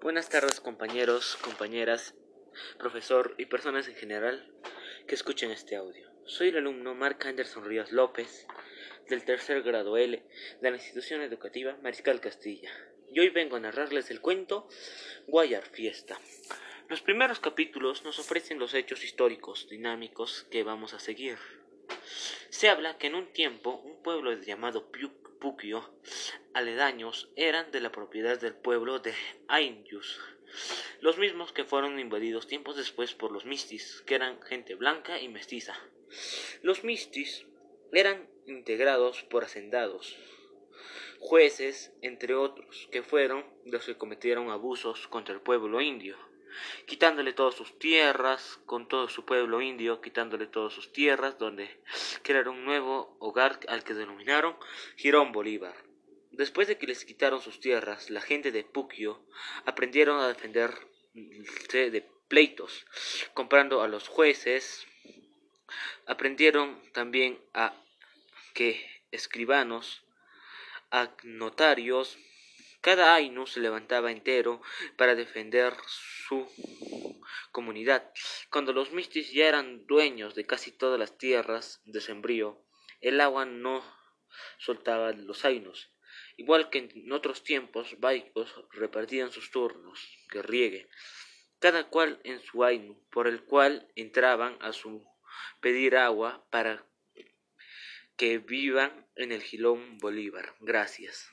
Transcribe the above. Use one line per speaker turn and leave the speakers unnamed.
Buenas tardes compañeros, compañeras, profesor y personas en general que escuchen este audio. Soy el alumno Mark Anderson Ríos López del tercer grado L de la institución educativa Mariscal Castilla y hoy vengo a narrarles el cuento Guayar Fiesta. Los primeros capítulos nos ofrecen los hechos históricos dinámicos que vamos a seguir. Se habla que en un tiempo un pueblo llamado Puquio aledaños eran de la propiedad del pueblo de Aindius, los mismos que fueron invadidos tiempos después por los Mistis, que eran gente blanca y mestiza. Los Mistis eran integrados por hacendados, jueces, entre otros, que fueron los que cometieron abusos contra el pueblo indio quitándole todas sus tierras, con todo su pueblo indio, quitándole todas sus tierras, donde crearon un nuevo hogar al que denominaron Girón Bolívar. Después de que les quitaron sus tierras, la gente de Puquio aprendieron a defenderse de pleitos, comprando a los jueces, aprendieron también a que escribanos, a notarios, cada Ainu se levantaba entero para defender su comunidad. Cuando los mistis ya eran dueños de casi todas las tierras de sembrío, el agua no soltaba los Ainus. Igual que en otros tiempos, Baicos repartían sus turnos que riegue, cada cual en su Ainu, por el cual entraban a su pedir agua para que vivan en el Gilón Bolívar. Gracias.